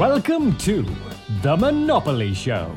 Welcome to The Monopoly Show.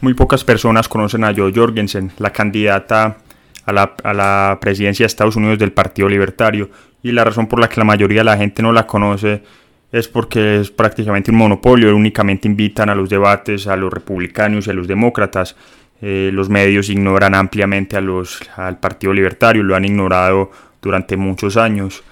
Muy pocas personas conocen a Jo Jorgensen, la candidata a la, a la, presidencia de Estados Unidos del Partido Libertario. Y la razón por la que la mayoría de la gente no la conoce es porque es prácticamente un monopolio. Únicamente invitan a los debates a los republicanos y a los demócratas. Eh, los medios ignoran ampliamente a los, al Partido Libertario, lo han ignorado durante muchos años.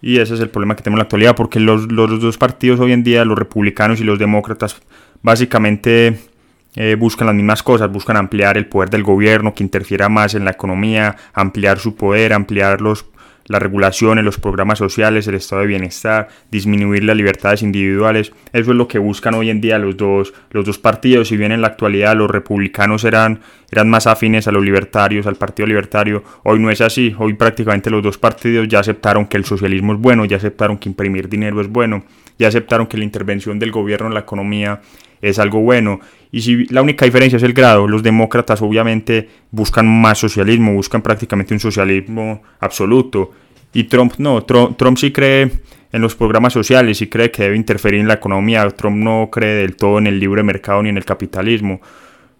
Y ese es el problema que tenemos en la actualidad, porque los, dos partidos hoy en día, los republicanos y los demócratas, básicamente eh, buscan las mismas cosas, buscan ampliar el poder del gobierno, que interfiera más en la economía, ampliar su poder, ampliar los, las regulaciones, los programas sociales, el estado de bienestar, disminuir las libertades individuales. Eso es lo que buscan hoy en día los dos, los dos partidos. Si bien en la actualidad los republicanos eran, eran más afines a los libertarios, al Partido Libertario, hoy no es así. Hoy prácticamente los dos partidos ya aceptaron que el socialismo es bueno, ya aceptaron que imprimir dinero es bueno, ya aceptaron que la intervención del gobierno en la economía es algo bueno. Y si la única diferencia es el grado, los demócratas obviamente buscan más socialismo, buscan prácticamente un socialismo absoluto. Y Trump no, Trump, Trump sí cree en los programas sociales y cree que debe interferir en la economía. Trump no cree del todo en el libre mercado ni en el capitalismo.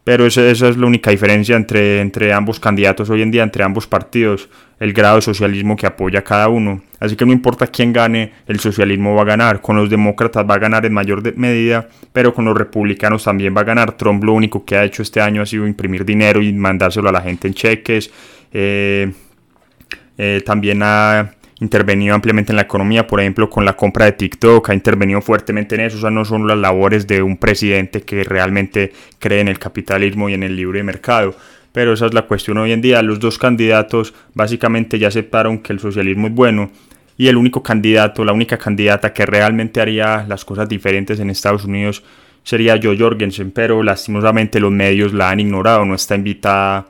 Pero esa, es la única diferencia entre, entre ambos candidatos hoy en día, entre ambos partidos, el grado de socialismo que apoya cada uno. Así que no importa quién gane, el socialismo va a ganar. Con los demócratas va a ganar en mayor medida, pero con los republicanos también va a ganar. Trump lo único que ha hecho este año ha sido imprimir dinero y mandárselo a la gente en cheques. Eh, eh, también ha intervenido ampliamente en la economía, por ejemplo, con la compra de TikTok, ha intervenido fuertemente en eso, o sea, no son las labores de un presidente que realmente cree en el capitalismo y en el libre mercado. Pero esa es la cuestión hoy en día. Los dos candidatos básicamente ya aceptaron que el socialismo es bueno y el único candidato, la única candidata que realmente haría las cosas diferentes en Estados Unidos sería Jo Jorgensen, pero lastimosamente los medios la han ignorado, no está invitada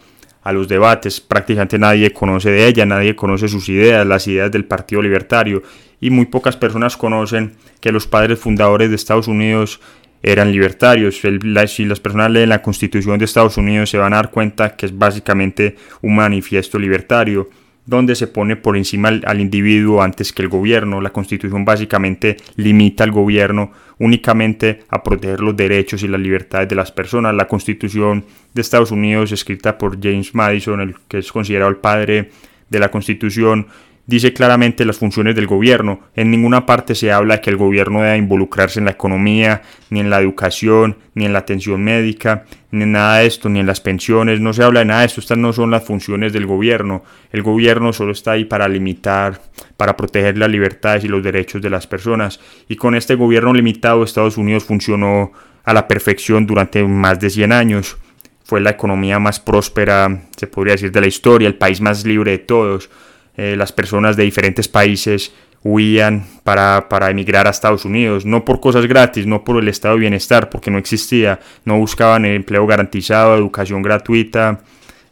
a los debates. Prácticamente nadie conoce de ella, nadie conoce sus ideas, las ideas del Partido Libertario y muy pocas personas conocen que los padres fundadores de Estados Unidos eran libertarios. si las personas leen la Constitución de Estados Unidos se van a dar cuenta que es básicamente un manifiesto libertario donde se pone por encima al, individuo antes que el gobierno. La constitución básicamente limita al gobierno únicamente a proteger los derechos y las libertades de las personas. La constitución de Estados Unidos, escrita por James Madison, el que es considerado el padre de la constitución, dice claramente las funciones del gobierno. En ninguna parte se habla de que el gobierno debe involucrarse en la economía, ni en la educación, ni en la atención médica, ni en nada de esto, ni en las pensiones. No se habla de nada de esto. Estas no son las funciones del gobierno. El gobierno solo está ahí para limitar, para proteger las libertades y los derechos de las personas. Y con este gobierno limitado, Estados Unidos funcionó a la perfección durante más de 100 años. Fue la economía más próspera, se podría decir, de la historia, el país más libre de todos eh, las personas de diferentes países huían para, para, emigrar a Estados Unidos, no por cosas gratis, no por el estado de bienestar, porque no existía, no buscaban empleo garantizado, educación gratuita,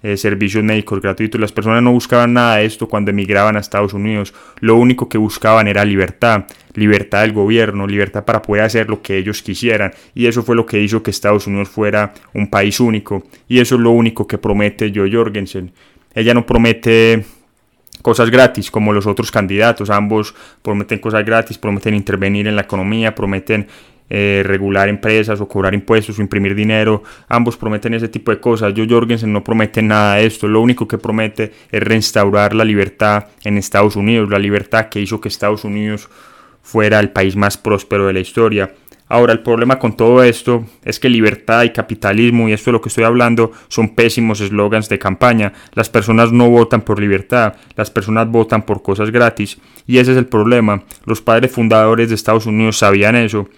eh, servicios médicos gratuitos, las personas no buscaban nada de esto cuando emigraban a Estados Unidos, lo único que buscaban era libertad, libertad del gobierno, libertad para poder hacer lo que ellos quisieran, y eso fue lo que hizo que Estados Unidos fuera un país único, y eso es lo único que promete Joe Jorgensen. Ella no promete cosas gratis como los otros candidatos. Ambos prometen cosas gratis, prometen intervenir en la economía, prometen eh, regular empresas o cobrar impuestos o imprimir dinero. Ambos prometen ese tipo de cosas. Yo Jorgensen no promete nada de esto. Lo único que promete es restaurar la libertad en Estados Unidos, la libertad que hizo que Estados Unidos fuera el país más próspero de la historia. Ahora, el problema con todo esto es que libertad y capitalismo, y esto es lo que estoy hablando, son pésimos eslogans de campaña. Las personas no votan por libertad, las personas votan por cosas gratis. Y ese es el problema. Los padres fundadores de Estados Unidos sabían eso.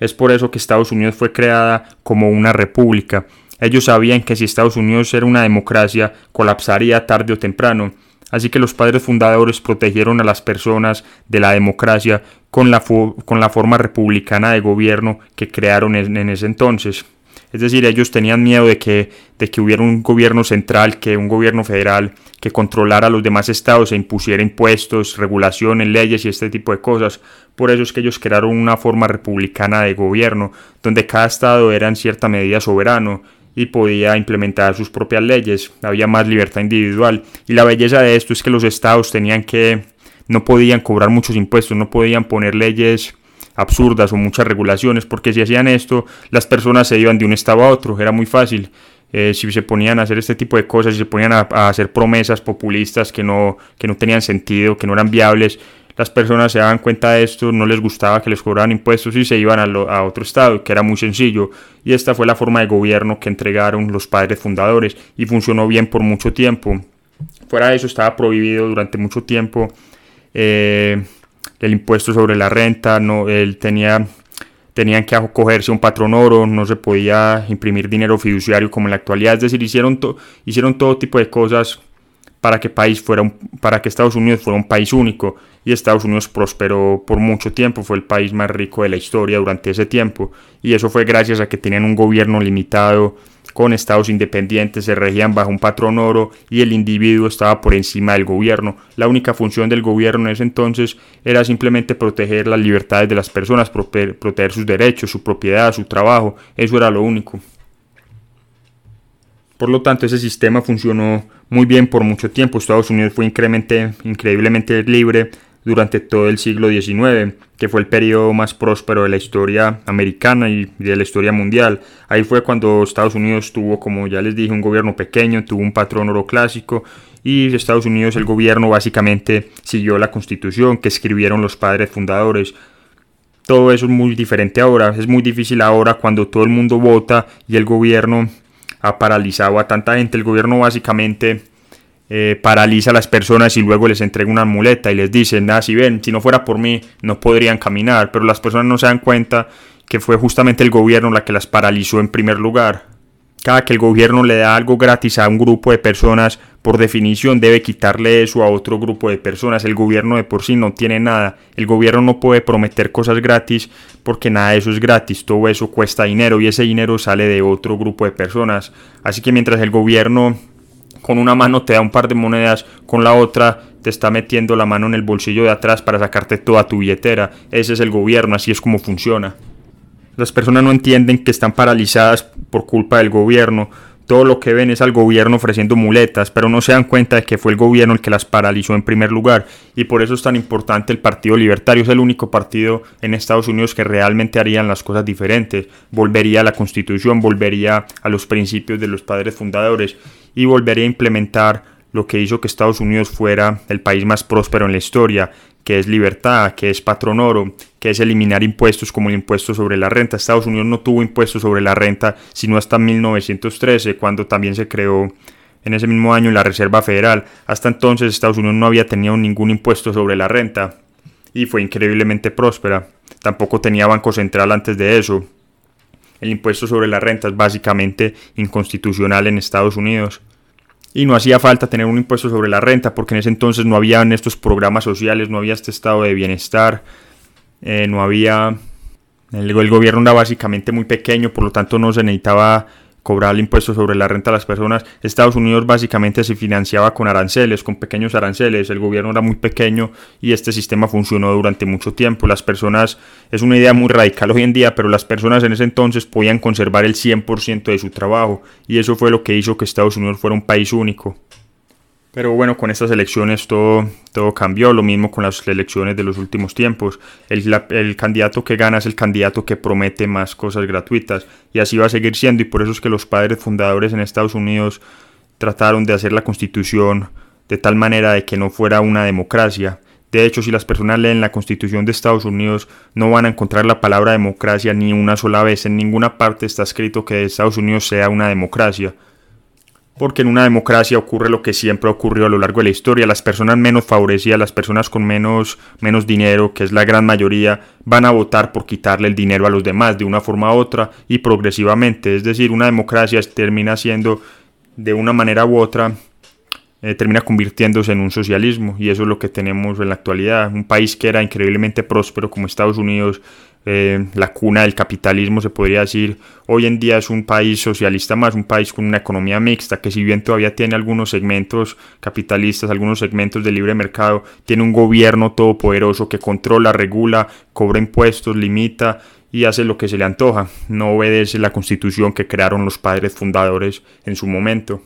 Es por eso que Estados Unidos fue creada como una república. Ellos sabían que si Estados Unidos era una democracia, colapsaría tarde o temprano. Así que los padres fundadores protegieron a las personas de la democracia con la, con la forma republicana de gobierno que crearon en, ese entonces. Es decir, ellos tenían miedo de que, de que hubiera un gobierno central, que un gobierno federal que controlara a los demás estados e impusiera impuestos, regulaciones, leyes y este tipo de cosas. Por eso es que ellos crearon una forma republicana de gobierno, donde cada estado era en cierta medida soberano y podía implementar sus propias leyes, había más libertad individual y la belleza de esto es que los estados tenían que, no podían cobrar muchos impuestos, no podían poner leyes absurdas o muchas regulaciones, porque si hacían esto, las personas se iban de un estado a otro, era muy fácil. Eh, si se ponían a hacer este tipo de cosas, si se ponían a, hacer promesas populistas que no, que no tenían sentido, que no eran viables, las personas se daban cuenta de esto, no les gustaba que les cobraran impuestos y se iban a, a, otro estado, que era muy sencillo. Y esta fue la forma de gobierno que entregaron los padres fundadores y funcionó bien por mucho tiempo. Fuera de eso estaba prohibido durante mucho tiempo eh, el impuesto sobre la renta, no, él tenía, tenían que acogerse un patrón oro, no se podía imprimir dinero fiduciario como en la actualidad, es decir, hicieron, hicieron todo tipo de cosas para que, país fuera para que Estados Unidos fuera un país único. Y Estados Unidos prosperó por mucho tiempo, fue el país más rico de la historia durante ese tiempo. Y eso fue gracias a que tenían un gobierno limitado con estados independientes, se regían bajo un patrón oro y el individuo estaba por encima del gobierno. La única función del gobierno en ese entonces era simplemente proteger las libertades de las personas, proteger sus derechos, su propiedad, su trabajo, eso era lo único. Por lo tanto, ese sistema funcionó muy bien por mucho tiempo. Estados Unidos fue increíblemente libre durante todo el siglo XIX, que fue el periodo más próspero de la historia americana y de la historia mundial. Ahí fue cuando Estados Unidos tuvo, como ya les dije, un gobierno pequeño, tuvo un patrón oro clásico y Estados Unidos, el gobierno básicamente siguió la constitución que escribieron los padres fundadores. Todo eso es muy diferente ahora, es muy difícil ahora cuando todo el mundo vota y el gobierno ha paralizado a tanta gente. El gobierno básicamente eh, paraliza a las personas y luego les entrega una muleta y les dicen, ah, si ven, si no fuera por mí no podrían caminar, pero las personas no se dan cuenta que fue justamente el gobierno la que las paralizó en primer lugar. Cada que el gobierno le da algo gratis a un grupo de personas, por definición debe quitarle eso a otro grupo de personas. El gobierno de por sí no tiene nada. El gobierno no puede prometer cosas gratis porque nada de eso es gratis. Todo eso cuesta dinero y ese dinero sale de otro grupo de personas. Así que mientras el gobierno con una mano te da un par de monedas, con la otra te está metiendo la mano en el bolsillo de atrás para sacarte toda tu billetera. Ese es el gobierno, así es como funciona. Las personas no entienden que están paralizadas por culpa del gobierno. Todo lo que ven es al gobierno ofreciendo muletas, pero no se dan cuenta de que fue el gobierno el que las paralizó en primer lugar. Y por eso es tan importante el Partido Libertario. Es el único partido en Estados Unidos que realmente harían las cosas diferentes. Volvería a la constitución, volvería a los principios de los padres fundadores y volvería a implementar lo que hizo que Estados Unidos fuera el país más próspero en la historia, que es libertad, que es patrón oro, que es eliminar impuestos como el impuesto sobre la renta. Estados Unidos no tuvo impuestos sobre la renta sino hasta 1913, cuando también se creó en ese mismo año la Reserva Federal. Hasta entonces Estados Unidos no había tenido ningún impuesto sobre la renta y fue increíblemente próspera. Tampoco tenía Banco Central antes de eso. El impuesto sobre la renta es básicamente inconstitucional en Estados Unidos. Y no hacía falta tener un impuesto sobre la renta porque en ese entonces no había estos programas sociales, no había este estado de bienestar, eh, no había... El, el gobierno era básicamente muy pequeño, por lo tanto no se necesitaba cobrar el impuesto sobre la renta a las personas. Estados Unidos básicamente se financiaba con aranceles, con pequeños aranceles. El gobierno era muy pequeño y este sistema funcionó durante mucho tiempo. Las personas, es una idea muy radical hoy en día, pero las personas en ese entonces podían conservar el 100% de su trabajo y eso fue lo que hizo que Estados Unidos fuera un país único. Pero bueno, con estas elecciones todo, todo cambió, lo mismo con las elecciones de los últimos tiempos. El, el, candidato que gana es el candidato que promete más cosas gratuitas y así va a seguir siendo y por eso es que los padres fundadores en Estados Unidos trataron de hacer la constitución de tal manera de que no fuera una democracia. De hecho, si las personas leen la constitución de Estados Unidos, no van a encontrar la palabra democracia ni una sola vez. En ninguna parte está escrito que Estados Unidos sea una democracia porque en una democracia ocurre lo que siempre ocurrió a lo largo de la historia. Las personas menos favorecidas, las personas con menos, menos dinero, que es la gran mayoría, van a votar por quitarle el dinero a los demás de una forma u otra y progresivamente. Es decir, una democracia termina siendo de una manera u otra, eh, termina convirtiéndose en un socialismo y eso es lo que tenemos en la actualidad. Un país que era increíblemente próspero como Estados Unidos eh, la cuna del capitalismo, se podría decir. Hoy en día es un país socialista más, un país con una economía mixta, que si bien todavía tiene algunos segmentos capitalistas, algunos segmentos de libre mercado, tiene un gobierno todopoderoso que controla, regula, cobra impuestos, limita y hace lo que se le antoja, no obedece la constitución que crearon los padres fundadores en su momento.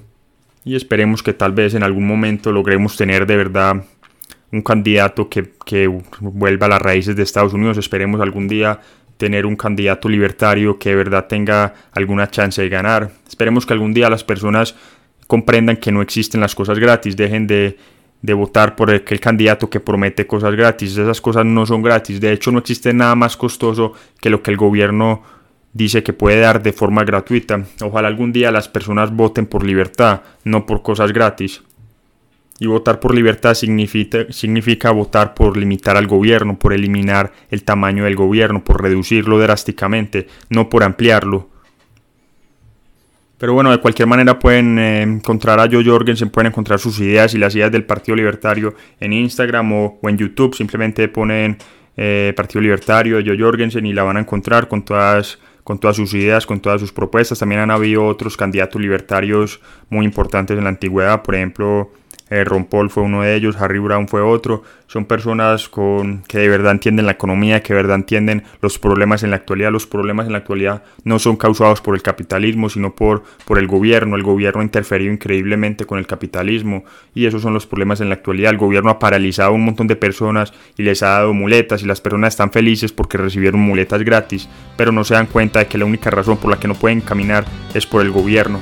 Y esperemos que tal vez en algún momento logremos tener de verdad un candidato que, que vuelva a las raíces de Estados Unidos. Esperemos algún día tener un candidato libertario que de verdad tenga alguna chance de ganar. Esperemos que algún día las personas comprendan que no existen las cosas gratis, dejen de, de votar por aquel candidato que promete cosas gratis. Esas cosas no son gratis. De hecho, no existe nada más costoso que lo que el gobierno dice que puede dar de forma gratuita. Ojalá algún día las personas voten por libertad, no por cosas gratis. Y votar por libertad significa, significa votar por limitar al gobierno, por eliminar el tamaño del gobierno, por reducirlo drásticamente, no por ampliarlo. Pero bueno, de cualquier manera pueden eh, encontrar a Joe Jorgensen, pueden encontrar sus ideas y las ideas del Partido Libertario en Instagram o, en YouTube. Simplemente ponen eh, Partido Libertario, Joe Jorgensen y la van a encontrar con todas, con todas sus ideas, con todas sus propuestas. También han habido otros candidatos libertarios muy importantes en la antigüedad, por ejemplo eh, Ron Paul fue uno de ellos, Harry Brown fue otro. Son personas con, que de verdad entienden la economía, que de verdad entienden los problemas en la actualidad. Los problemas en la actualidad no son causados por el capitalismo, sino por, por el gobierno. El gobierno ha interferido increíblemente con el capitalismo y esos son los problemas en la actualidad. El gobierno ha paralizado a un montón de personas y les ha dado muletas y las personas están felices porque recibieron muletas gratis, pero no se dan cuenta de que la única razón por la que no pueden caminar es por el gobierno.